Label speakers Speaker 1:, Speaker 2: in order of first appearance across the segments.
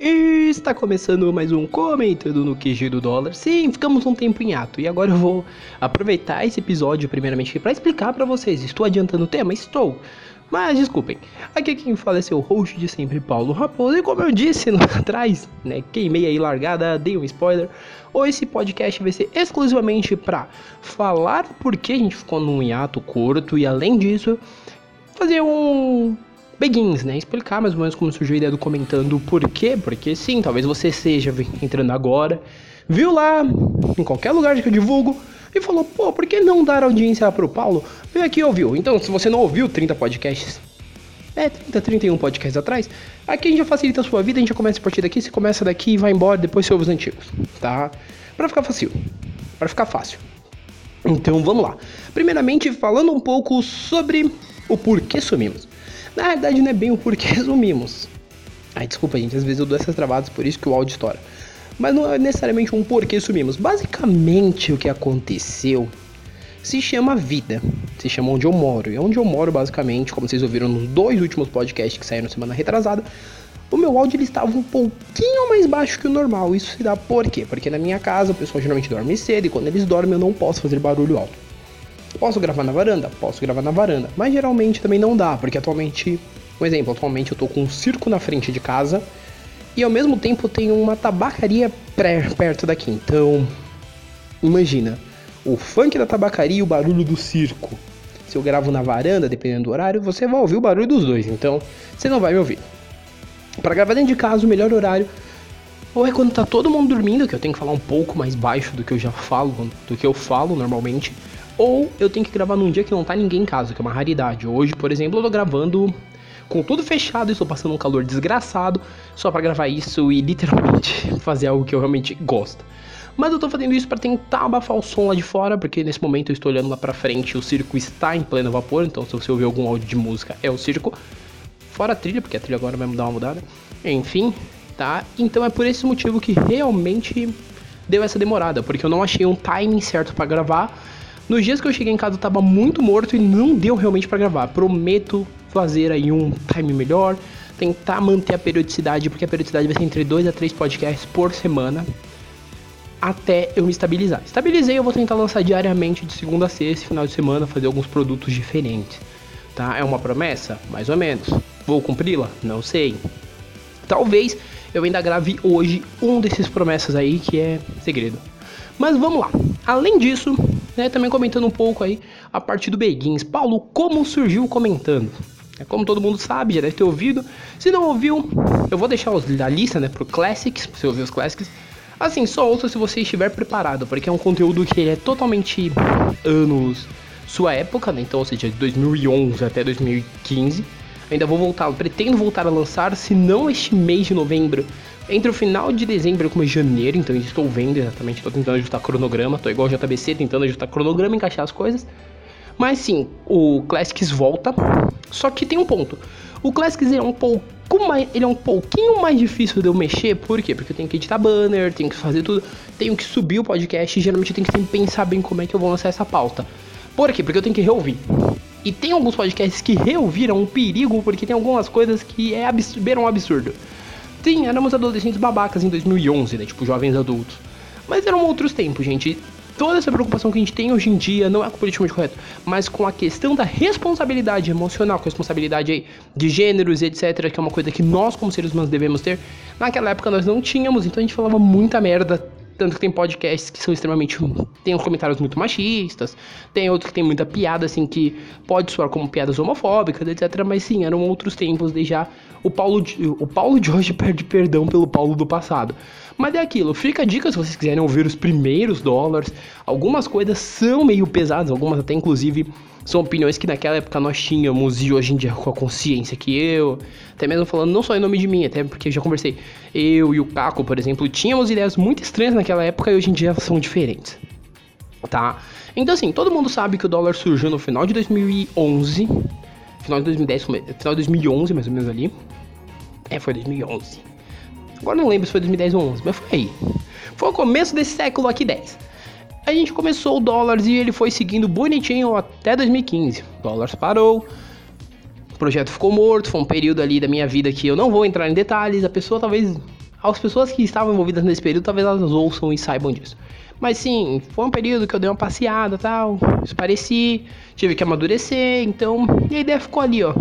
Speaker 1: E está começando mais um Comentando no QG do Dólar. Sim, ficamos um tempo em ato e agora eu vou aproveitar esse episódio primeiramente para explicar para vocês. Estou adiantando o tema? Estou. Mas desculpem, aqui quem fala é seu host de sempre, Paulo Raposo, e como eu disse lá atrás, né, queimei aí largada, dei um spoiler, ou esse podcast vai ser exclusivamente para falar por que a gente ficou num hiato curto e além disso, fazer um Begins, né? Explicar mais ou menos como surgiu a ideia do comentando por quê, porque sim, talvez você seja entrando agora, viu lá em qualquer lugar que eu divulgo e falou, pô, por que não dar audiência pro Paulo? Veio aqui e ouviu. Então, se você não ouviu 30 podcasts, é, 30, 31 podcasts atrás, aqui a gente já facilita a sua vida, a gente já começa a partir daqui, você começa daqui e vai embora, depois você ouve os antigos, tá? Pra ficar fácil, pra ficar fácil. Então, vamos lá. Primeiramente, falando um pouco sobre o porquê sumimos. Na verdade, não é bem o porquê resumimos. Ai, desculpa, gente, às vezes eu dou essas travadas, por isso que o áudio estoura. Mas não é necessariamente um porquê sumimos. Basicamente, o que aconteceu se chama vida. Se chama onde eu moro. E onde eu moro, basicamente, como vocês ouviram nos dois últimos podcasts que saíram semana retrasada, o meu áudio ele estava um pouquinho mais baixo que o normal. Isso se dá por quê? Porque na minha casa o pessoal geralmente dorme cedo e quando eles dormem eu não posso fazer barulho alto. Posso gravar na varanda? Posso gravar na varanda. Mas geralmente também não dá, porque atualmente, um exemplo, atualmente eu tô com um circo na frente de casa e ao mesmo tempo tem uma tabacaria perto daqui. Então, imagina, o funk da tabacaria e o barulho do circo. Se eu gravo na varanda, dependendo do horário, você vai ouvir o barulho dos dois, então você não vai me ouvir. Para gravar dentro de casa, o melhor horário ou é quando tá todo mundo dormindo, que eu tenho que falar um pouco mais baixo do que eu já falo, do que eu falo normalmente, ou eu tenho que gravar num dia que não tá ninguém em casa, que é uma raridade. Hoje, por exemplo, eu tô gravando com tudo fechado e estou passando um calor desgraçado só para gravar isso e literalmente fazer algo que eu realmente gosto. Mas eu tô fazendo isso para tentar abafar o som lá de fora, porque nesse momento eu estou olhando lá para frente, o circo está em pleno vapor, então se você ouvir algum áudio de música é o circo. Fora a trilha, porque a trilha agora vai mudar uma mudada. Enfim, tá? Então é por esse motivo que realmente deu essa demorada, porque eu não achei um timing certo para gravar nos dias que eu cheguei em casa eu tava muito morto e não deu realmente para gravar. Prometo fazer aí um time melhor, tentar manter a periodicidade, porque a periodicidade vai ser entre 2 a 3 podcasts por semana até eu me estabilizar. Estabilizei, eu vou tentar lançar diariamente de segunda a sexta, final de semana, fazer alguns produtos diferentes. Tá? É uma promessa? Mais ou menos. Vou cumpri-la? Não sei. Talvez eu ainda grave hoje um desses promessas aí que é segredo. Mas vamos lá. Além disso, né, também comentando um pouco aí a parte do Beguins. Paulo, como surgiu comentando? É como todo mundo sabe, já deve ter ouvido. Se não ouviu, eu vou deixar a lista, né, pro Classics, pra você ouvir os Classics. Assim, só ouça se você estiver preparado, porque é um conteúdo que é totalmente anos sua época, né? Então, ou seja, de 2011 até 2015. Ainda vou voltar, pretendo voltar a lançar, se não este mês de novembro, entre o final de dezembro e começo de janeiro, então estou vendo exatamente, estou tentando ajustar cronograma, estou igual JBC, tentando ajustar cronograma, encaixar as coisas. Mas sim, o Classics volta, só que tem um ponto. O Classics é um pouco mais, ele é um pouquinho mais difícil de eu mexer, por quê? Porque eu tenho que editar banner, tenho que fazer tudo, tenho que subir o podcast e geralmente eu tenho que pensar bem como é que eu vou lançar essa pauta. Por quê? Porque eu tenho que reouvir. E tem alguns podcasts que reouviram um perigo, porque tem algumas coisas que é abs beiram um absurdo. Sim, éramos adolescentes babacas em 2011, né? Tipo, jovens adultos. Mas eram outros tempos, gente. Toda essa preocupação que a gente tem hoje em dia não é com o politicamente correto, mas com a questão da responsabilidade emocional, com a responsabilidade aí de gêneros, etc., que é uma coisa que nós, como seres humanos, devemos ter. Naquela época nós não tínhamos, então a gente falava muita merda tanto que tem podcasts que são extremamente. tem comentários muito machistas, tem outros que tem muita piada, assim, que pode soar como piadas homofóbicas, etc. Mas sim, eram outros tempos, desde já. O Paulo, de, o Paulo de hoje perde perdão pelo Paulo do passado. Mas é aquilo, fica a dica se vocês quiserem ouvir os primeiros dólares. Algumas coisas são meio pesadas, algumas até inclusive são opiniões que naquela época nós tínhamos e hoje em dia com a consciência que eu, até mesmo falando não só em nome de mim, até porque já conversei, eu e o Caco, por exemplo, tínhamos ideias muito estranhas naquela época e hoje em dia são diferentes. Tá? Então assim, todo mundo sabe que o dólar surgiu no final de 2011, final de 2010, final de 2011 mais ou menos ali. É, foi 2011. Agora não lembro se foi 2010 ou 11, mas foi aí. Foi o começo desse século aqui 10 a gente começou o dólar e ele foi seguindo bonitinho até 2015. O dólar parou, o projeto ficou morto, foi um período ali da minha vida que eu não vou entrar em detalhes, a pessoa talvez as pessoas que estavam envolvidas nesse período, talvez elas ouçam e saibam disso. Mas sim, foi um período que eu dei uma passeada tal, pareci, tive que amadurecer, então, e a ideia ficou ali, ó.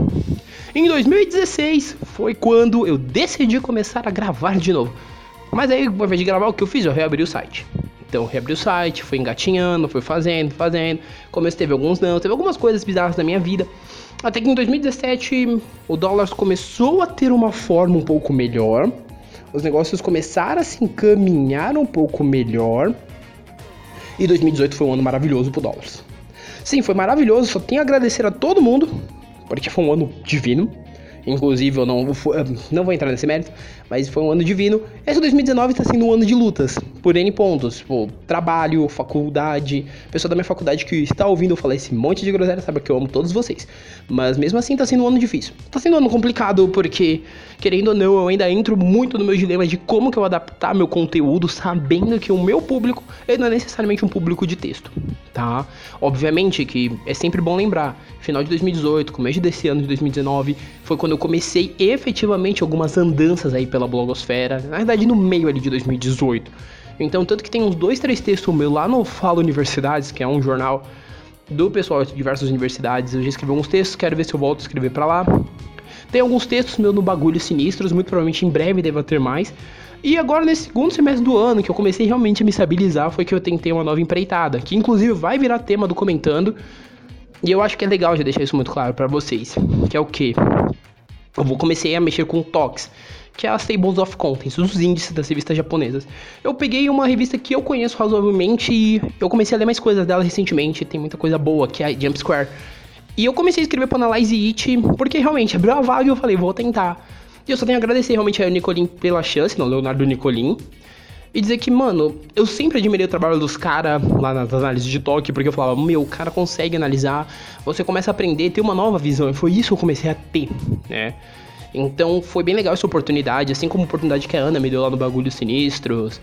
Speaker 1: Em 2016 foi quando eu decidi começar a gravar de novo. Mas aí, ao invés de gravar, o que eu fiz? Eu reabri o site. Então, reabri o site, fui engatinhando, fui fazendo, fazendo. Começo teve alguns não, teve algumas coisas bizarras na minha vida. Até que em 2017 o dólar começou a ter uma forma um pouco melhor. Os negócios começaram a se encaminhar um pouco melhor. E 2018 foi um ano maravilhoso pro dólar. Sim, foi maravilhoso, só tenho a agradecer a todo mundo, porque foi um ano divino. Inclusive, eu não, não vou entrar nesse mérito, mas foi um ano divino. Esse 2019 está sendo um ano de lutas, por N pontos. Tipo, trabalho, faculdade. Pessoa da minha faculdade que está ouvindo eu falar esse monte de groselha sabe que eu amo todos vocês. Mas mesmo assim, está sendo um ano difícil. Está sendo um ano complicado porque, querendo ou não, eu ainda entro muito no meu dilema de como que eu adaptar meu conteúdo sabendo que o meu público ele não é necessariamente um público de texto, tá? Obviamente que é sempre bom lembrar, final de 2018, começo desse ano de 2019, foi quando eu comecei efetivamente algumas andanças aí pela blogosfera, na verdade no meio ali de 2018. Então, tanto que tem uns dois, três textos meus lá no Fala Universidades, que é um jornal do pessoal de diversas universidades. Eu já escrevi alguns textos, quero ver se eu volto a escrever para lá. Tem alguns textos meus no Bagulho Sinistros, muito provavelmente em breve deva ter mais. E agora, nesse segundo semestre do ano, que eu comecei realmente a me estabilizar, foi que eu tentei uma nova empreitada, que inclusive vai virar tema do comentando. E eu acho que é legal já deixar isso muito claro para vocês. Que é o que? Eu vou comecei a mexer com TOCs, que é as Tables of Contents, os índices das revistas japonesas. Eu peguei uma revista que eu conheço razoavelmente e eu comecei a ler mais coisas dela recentemente, tem muita coisa boa, que é a Jump Square. E eu comecei a escrever para Analyze It, porque realmente abriu a vaga e eu falei, vou tentar. E eu só tenho a agradecer realmente a Nicolin pela chance, não, Leonardo Nicolin. E dizer que, mano, eu sempre admirei o trabalho dos caras lá nas análises de toque, porque eu falava, meu, o cara consegue analisar, você começa a aprender, ter uma nova visão. E foi isso que eu comecei a ter, né? Então foi bem legal essa oportunidade, assim como a oportunidade que a Ana me deu lá no Bagulho Sinistros.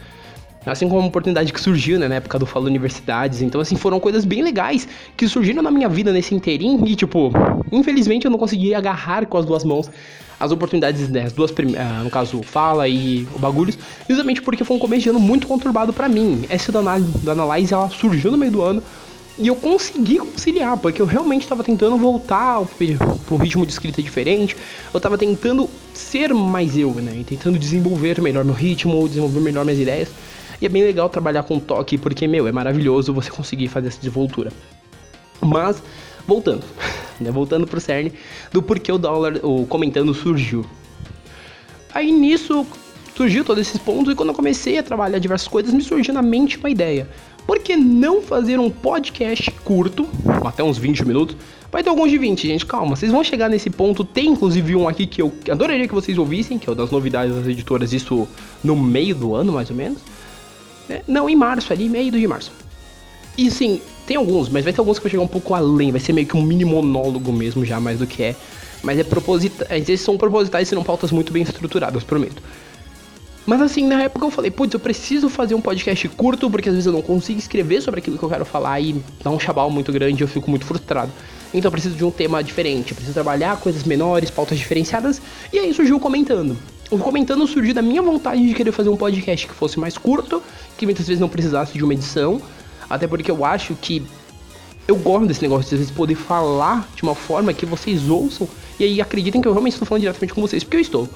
Speaker 1: Assim como a oportunidade que surgiu, né, na época do Falo Universidades. Então, assim, foram coisas bem legais que surgiram na minha vida nesse inteirinho. E, tipo, infelizmente eu não consegui agarrar com as duas mãos as oportunidades, né, as duas, uh, no caso, Fala e o Bagulhos, justamente porque foi um começo de ano muito conturbado para mim. Essa da Analyze, ela surgiu no meio do ano, e eu consegui conciliar, porque eu realmente estava tentando voltar para um ritmo de escrita diferente. Eu estava tentando ser mais eu, né? E tentando desenvolver melhor meu ritmo, desenvolver melhor minhas ideias. E é bem legal trabalhar com toque, porque, meu, é maravilhoso você conseguir fazer essa desenvoltura. Mas, voltando, né? Voltando pro cerne do porquê o dólar, o comentando surgiu. Aí nisso surgiu todos esses pontos e quando eu comecei a trabalhar diversas coisas, me surgiu na mente uma ideia por que não fazer um podcast curto, até uns 20 minutos? Vai ter alguns de 20, gente, calma, vocês vão chegar nesse ponto. Tem inclusive um aqui que eu adoraria que vocês ouvissem, que é o das novidades das editoras, isso no meio do ano, mais ou menos. É, não, em março, ali, meio de março. E sim, tem alguns, mas vai ter alguns que vai chegar um pouco além, vai ser meio que um mini monólogo mesmo, já mais do que é. Mas é proposital, esses são propositais e não pautas muito bem estruturadas, prometo. Mas assim, na época eu falei, putz, eu preciso fazer um podcast curto, porque às vezes eu não consigo escrever sobre aquilo que eu quero falar e dá um chabal muito grande eu fico muito frustrado. Então eu preciso de um tema diferente, eu preciso trabalhar coisas menores, pautas diferenciadas, e aí surgiu o comentando. O comentando surgiu da minha vontade de querer fazer um podcast que fosse mais curto, que muitas vezes não precisasse de uma edição, até porque eu acho que eu gosto desse negócio de às vezes poder falar de uma forma que vocês ouçam e aí acreditem que eu realmente estou falando diretamente com vocês, porque eu estou.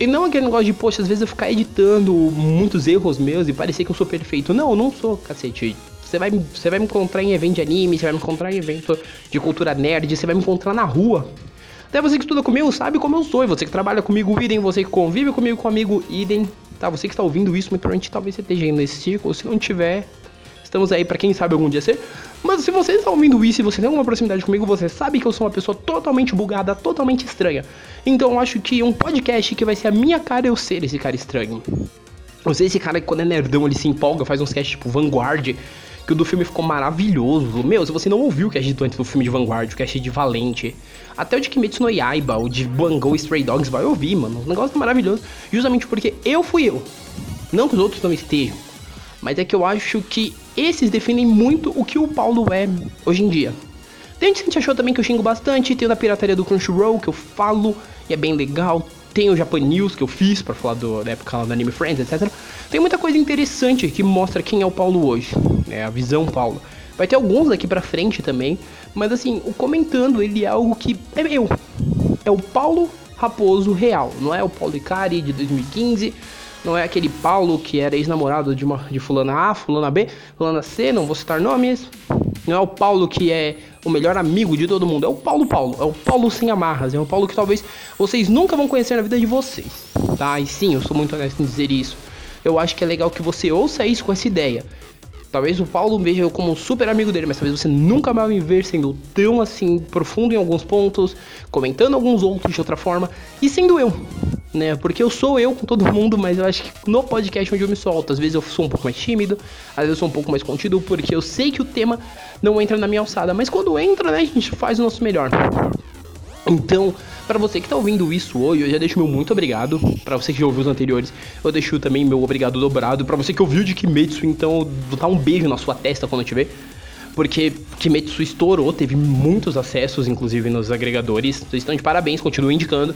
Speaker 1: E não aquele negócio de, poxa, às vezes eu ficar editando muitos erros meus e parecer que eu sou perfeito. Não, eu não sou, cacete. Você vai, você vai me encontrar em evento de anime, você vai me encontrar em evento de cultura nerd, você vai me encontrar na rua. Até você que estuda comigo sabe como eu sou, e você que trabalha comigo, idem, você que convive comigo, comigo, idem. Tá, você que está ouvindo isso, muito provavelmente talvez você esteja indo nesse círculo, se não tiver, Estamos aí para quem sabe algum dia ser. Mas se você está ouvindo isso e você tem alguma proximidade comigo, você sabe que eu sou uma pessoa totalmente bugada, totalmente estranha. Então eu acho que um podcast que vai ser a minha cara eu ser esse cara estranho. Eu sei esse cara que quando é nerdão ele se empolga, faz uns casts tipo Vanguard, que o do filme ficou maravilhoso. Meu, se você não ouviu o cast antes do filme de Vanguard, o cast de Valente, até o de Kimetsu no Yaiba, o de Bango Stray Dogs, vai ouvir, mano. O negócio é maravilhoso, justamente porque eu fui eu. Não que os outros não estejam, mas é que eu acho que esses definem muito o que o Paulo é hoje em dia. Tem gente que achou também que eu xingo bastante, tem o da pirataria do Crunchyroll, que eu falo, e é bem legal. tem o Japan News que eu fiz para falar do, da época do Anime Friends, etc. Tem muita coisa interessante que mostra quem é o Paulo hoje, né? A visão Paulo. Vai ter alguns daqui pra frente também, mas assim, o comentando ele é algo que é meu. É o Paulo Raposo real, não é o Paulo Icari de 2015, não é aquele Paulo que era ex-namorado de, uma, de fulana A, fulana B, fulana C, não vou citar nomes. Não é o Paulo que é o melhor amigo de todo mundo, é o Paulo Paulo, é o Paulo sem amarras, é o Paulo que talvez vocês nunca vão conhecer na vida de vocês, tá? E sim, eu sou muito honesto em dizer isso. Eu acho que é legal que você ouça isso com essa ideia. Talvez o Paulo veja eu como um super amigo dele, mas talvez você nunca vai me ver sendo tão assim profundo em alguns pontos, comentando alguns outros de outra forma e sendo eu, né? Porque eu sou eu com todo mundo, mas eu acho que no podcast onde eu me solto, às vezes eu sou um pouco mais tímido, às vezes eu sou um pouco mais contido, porque eu sei que o tema não entra na minha alçada, mas quando entra, né, a gente faz o nosso melhor. Então, para você que tá ouvindo isso hoje, eu já deixo meu muito obrigado. Para você que já ouviu os anteriores, eu deixo também meu obrigado dobrado. Para você que ouviu de Kimetsu, então vou dar um beijo na sua testa quando eu te ver. Porque Kimetsu estourou, teve muitos acessos, inclusive nos agregadores. Vocês estão de parabéns, continuo indicando.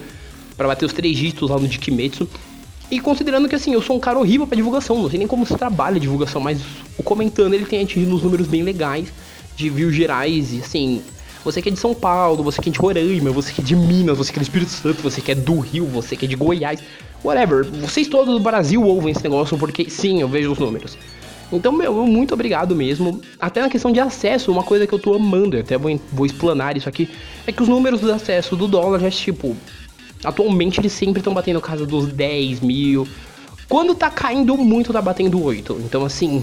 Speaker 1: para bater os três dígitos lá no de Kimetsu. E considerando que assim, eu sou um cara horrível pra divulgação, não sei nem como se trabalha a divulgação, mas o comentando ele tem atingido uns números bem legais de views gerais e assim, você que é de São Paulo, você que é de Roraima, você que é de Minas, você que é do Espírito Santo, você que é do Rio, você que é de Goiás, whatever. Vocês todos do Brasil ouvem esse negócio porque sim, eu vejo os números. Então, meu, muito obrigado mesmo. Até na questão de acesso, uma coisa que eu tô amando, eu até vou, vou explanar isso aqui, é que os números do acesso do dólar já, tipo, atualmente eles sempre estão batendo casa dos 10 mil. Quando tá caindo muito, tá batendo 8. Então, assim,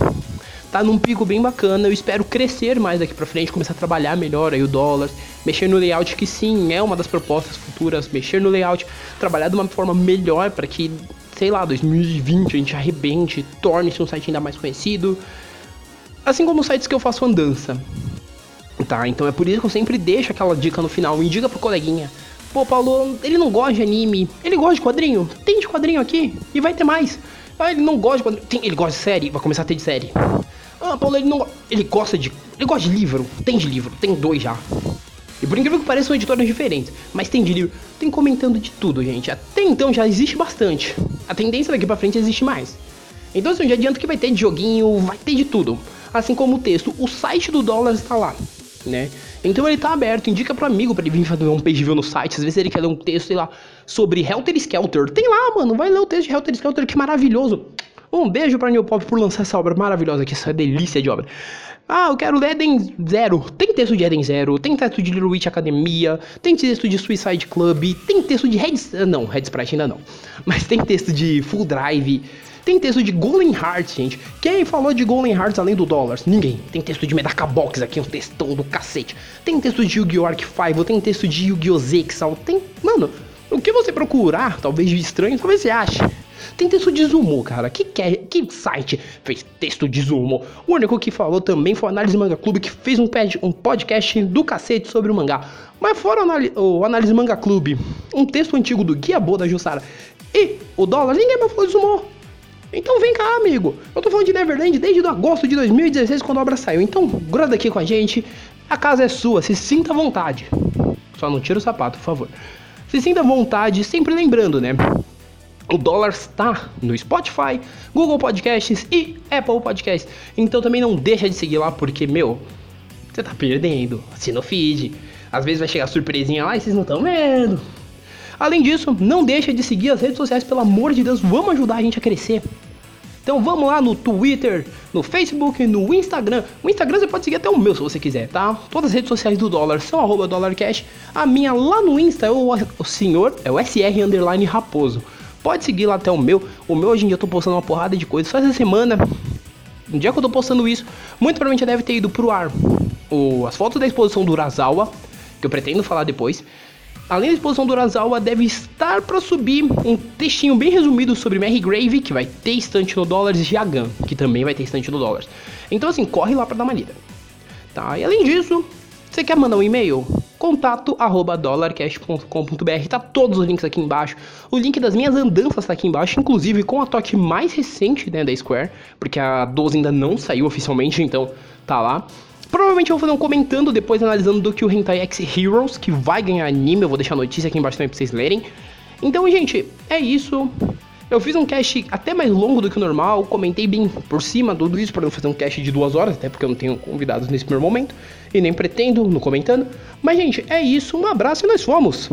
Speaker 1: tá num pico bem bacana. Eu espero crescer mais daqui para frente, começar a trabalhar melhor aí o dólar, mexer no layout que sim é uma das propostas futuras, mexer no layout, trabalhar de uma forma melhor para que, sei lá, 2020 a gente arrebente, torne-se um site ainda mais conhecido. Assim como os sites que eu faço andança. Tá, então é por isso que eu sempre deixo aquela dica no final, indica pro coleguinha. Pô, Paulo, ele não gosta de anime, ele gosta de quadrinho? Tem de quadrinho aqui e vai ter mais. Ah, ele não gosta de quadrinho, tem, ele gosta de série, vai começar a ter de série. Ah, Paulo, ele não. Ele gosta de. Ele gosta de livro. Tem de livro, tem dois já. E por incrível que pareça, são editoras diferentes. Mas tem de livro. Tem comentando de tudo, gente. Até então já existe bastante. A tendência daqui pra frente existe mais. Então, assim, já adianto que vai ter de joguinho, vai ter de tudo. Assim como o texto. O site do dólar está lá, né? Então ele tá aberto, indica pro amigo pra ele vir fazer um page view no site. Às vezes ele quer ler um texto, sei lá, sobre Helter Skelter. Tem lá, mano, vai ler o texto de Helter Skelter, que maravilhoso. Um beijo pra New Pop por lançar essa obra maravilhosa aqui, essa delícia de obra. Ah, eu quero Eden Zero. Tem texto de Eden Zero, tem texto de Little Witch Academia, tem texto de Suicide Club, tem texto de Red... Ah, não, Red Sprite ainda não. Mas tem texto de Full Drive, tem texto de Golden Hearts, gente. Quem falou de Golden Hearts além do Dollars? Ninguém. Tem texto de Medaka Box aqui, um textão do cacete. Tem texto de Yu-Gi-Oh! Arc 5, tem texto de Yu-Gi-Oh! Zexal, tem... Mano, o que você procurar, talvez de estranho, talvez você ache. Tem texto de Zumo, cara. Que, que, que site fez texto de Zumo? O único que falou também foi o Análise Manga Clube, que fez um, um podcast do cacete sobre o mangá. Mas fora o, o Análise Manga Clube, um texto antigo do Guia Boa da Jussara e o dólar, ninguém mais falou de Zumo. Então vem cá, amigo. Eu tô falando de Neverland desde agosto de 2016, quando a obra saiu. Então, gruda aqui com a gente. A casa é sua, se sinta à vontade. Só não tira o sapato, por favor. Se sinta à vontade, sempre lembrando, né? O dólar está no Spotify, Google Podcasts e Apple Podcasts. Então também não deixa de seguir lá, porque, meu, você tá perdendo. Assina o feed. Às vezes vai chegar surpresinha lá e vocês não estão vendo. Além disso, não deixa de seguir as redes sociais, pelo amor de Deus, vamos ajudar a gente a crescer. Então vamos lá no Twitter, no Facebook, no Instagram. O Instagram você pode seguir até o meu se você quiser, tá? Todas as redes sociais do dólar são arroba dólarcash. A minha lá no Insta é o, o senhor, é o SR raposo. Pode seguir lá até o meu. O meu hoje em dia eu tô postando uma porrada de coisas. Só essa semana, no dia que eu tô postando isso, muito provavelmente já deve ter ido pro ar o, as fotos da exposição do Urasawa, que eu pretendo falar depois. Além da exposição do Urasawa, deve estar para subir um textinho bem resumido sobre Mary Grave, que vai ter estante no dólares, e Agan, que também vai ter estante no dólares. Então assim, corre lá para dar uma lida. Tá? E além disso, você quer mandar um e-mail? Contato arroba dollarcash.com.br, tá todos os links aqui embaixo. O link das minhas andanças tá aqui embaixo, inclusive com a toque mais recente né, da Square, porque a 12 ainda não saiu oficialmente, então tá lá. Provavelmente eu vou fazer um comentando depois analisando do que o Hentai X Heroes, que vai ganhar anime, eu vou deixar a notícia aqui embaixo também pra vocês lerem. Então, gente, é isso. Eu fiz um cast até mais longo do que o normal, comentei bem por cima tudo isso para não fazer um cast de duas horas, até porque eu não tenho convidados nesse primeiro momento e nem pretendo no comentando. Mas, gente, é isso. Um abraço e nós fomos!